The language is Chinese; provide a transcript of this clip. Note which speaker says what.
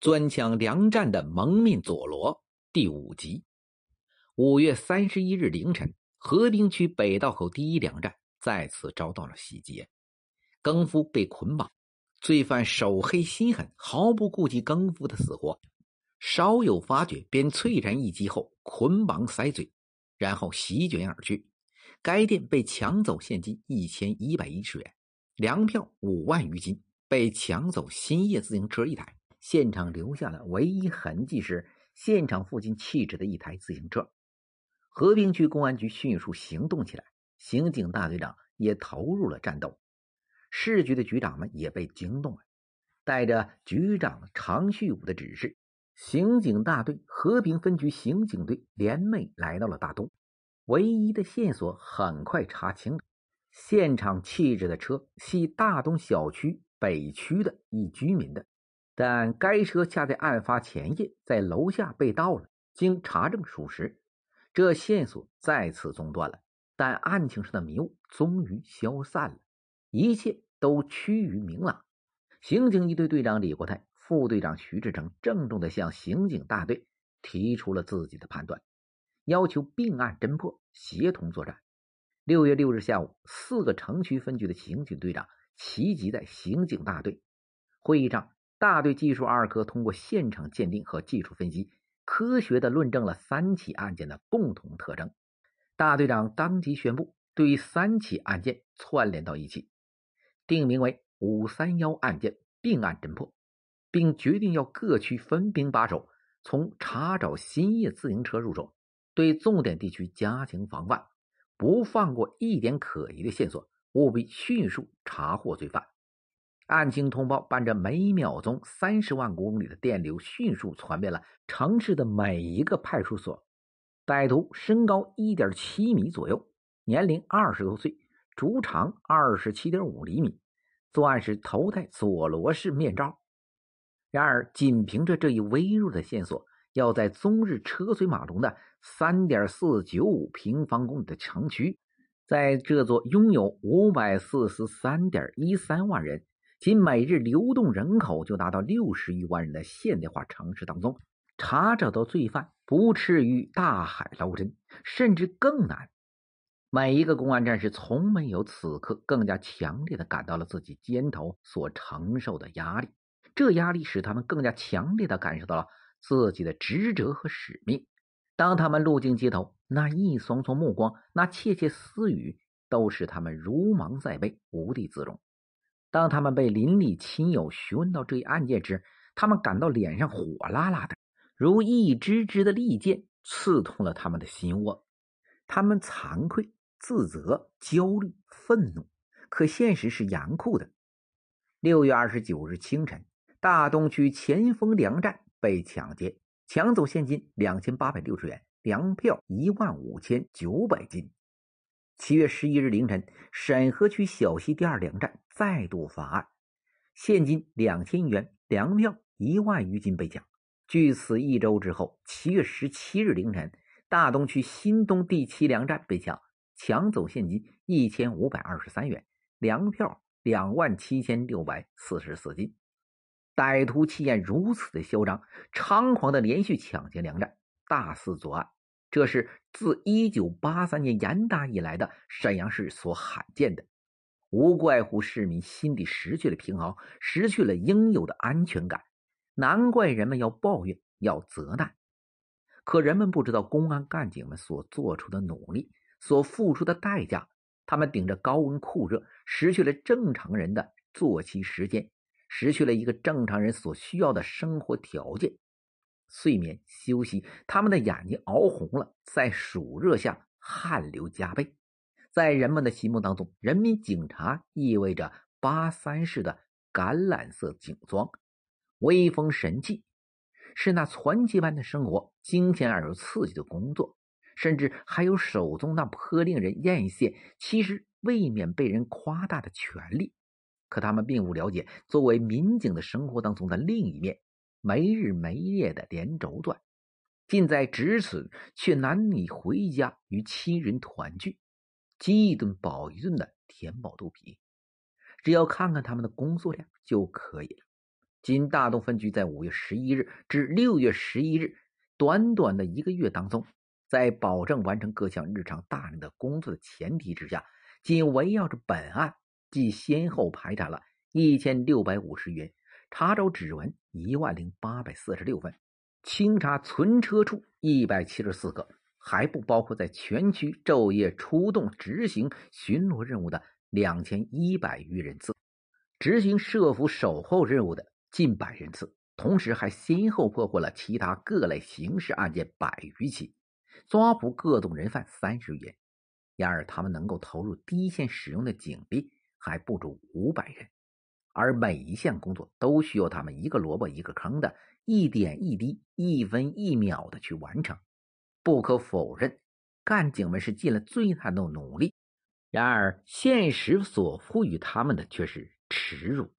Speaker 1: 钻抢粮站的蒙面佐罗第五集。五月三十一日凌晨，河滨区北道口第一粮站再次遭到了袭击，更夫被捆绑，罪犯手黑心狠，毫不顾及更夫的死活，稍有发觉便猝然一击后捆绑塞嘴，然后席卷而去。该店被抢走现金一千一百一十元，粮票五万余斤，被抢走新叶自行车一台。现场留下的唯一痕迹是现场附近弃置的一台自行车。和平区公安局迅速行动起来，刑警大队长也投入了战斗，市局的局长们也被惊动了。带着局长常旭武的指示，刑警大队和平分局刑警队联袂来到了大东。唯一的线索很快查清了，现场弃置的车系大东小区北区的一居民的。但该车恰在案发前夜在楼下被盗了。经查证属实，这线索再次中断了。但案情上的迷雾终于消散了，一切都趋于明朗。刑警一队队长李国泰、副队长徐志成郑重地向刑警大队提出了自己的判断，要求并案侦破，协同作战。六月六日下午，四个城区分局的刑警队长齐集在刑警大队会议上。大队技术二科通过现场鉴定和技术分析，科学的论证了三起案件的共同特征。大队长当即宣布，对三起案件串联到一起，定名为“五三幺案件”，并案侦破，并决定要各区分兵把守，从查找新叶自行车入手，对重点地区加强防范，不放过一点可疑的线索，务必迅速查获罪犯。案情通报伴着每秒钟三十万公里的电流，迅速传遍了城市的每一个派出所。歹徒身高一点七米左右，年龄二十多岁，足长二十七点五厘米，作案时头戴佐罗式面罩。然而，仅凭着这一微弱的线索，要在终日车水马龙的三点四九五平方公里的城区，在这座拥有五百四十三点一三万人。仅每日流动人口就达到六十余万人的现代化城市当中，查找到罪犯不至于大海捞针，甚至更难。每一个公安战士从没有此刻更加强烈的感到了自己肩头所承受的压力，这压力使他们更加强烈的感受到了自己的职责和使命。当他们路经街头，那一双双目光，那窃窃私语，都使他们如芒在背，无地自容。当他们被邻里亲友询问到这一案件时，他们感到脸上火辣辣的，如一支支的利剑刺痛了他们的心窝。他们惭愧、自责、焦虑、愤怒，可现实是严酷的。六月二十九日清晨，大东区前锋粮站被抢劫，抢走现金两千八百六十元，粮票一万五千九百斤。七月十一日凌晨，沈河区小溪第二粮站再度发案，现金两千元，粮票一万余斤被抢。距此一周之后，七月十七日凌晨，大东区新东第七粮站被抢，抢走现金一千五百二十三元，粮票两万七千六百四十四斤。歹徒气焰如此的嚣张，猖狂的连续抢劫粮站，大肆作案。这是自一九八三年严打以来的沈阳市所罕见的，无怪乎市民心里失去了平衡，失去了应有的安全感。难怪人们要抱怨，要责难。可人们不知道，公安干警们所做出的努力，所付出的代价。他们顶着高温酷热，失去了正常人的作息时间，失去了一个正常人所需要的生活条件。睡眠休息，他们的眼睛熬红了，在暑热下汗流浃背。在人们的心目当中，人民警察意味着八三式的橄榄色警装，威风神气，是那传奇般的生活，惊险而又刺激的工作，甚至还有手中那颇令人艳羡，其实未免被人夸大的权利。可他们并不了解，作为民警的生活当中的另一面。没日没夜的连轴转，近在咫尺，却难以回家与亲人团聚，饥一顿饱一顿的填饱肚皮。只要看看他们的工作量就可以了。仅大东分局在五月十一日至六月十一日短短的一个月当中，在保证完成各项日常大量的工作的前提之下，仅围绕着本案，即先后排查了一千六百五十元，查找指纹一万零八百四十六份，清查存车处一百七十四个，还不包括在全区昼夜出动执行巡逻任务的两千一百余人次，执行设伏守候任务的。近百人次，同时还先后破获了其他各类刑事案件百余起，抓捕各种人犯三十余人。然而，他们能够投入第一线使用的警力还不足五百人，而每一项工作都需要他们一个萝卜一个坑的，一点一滴、一分一秒的去完成。不可否认，干警们是尽了最大的努力，然而现实所赋予他们的却是耻辱。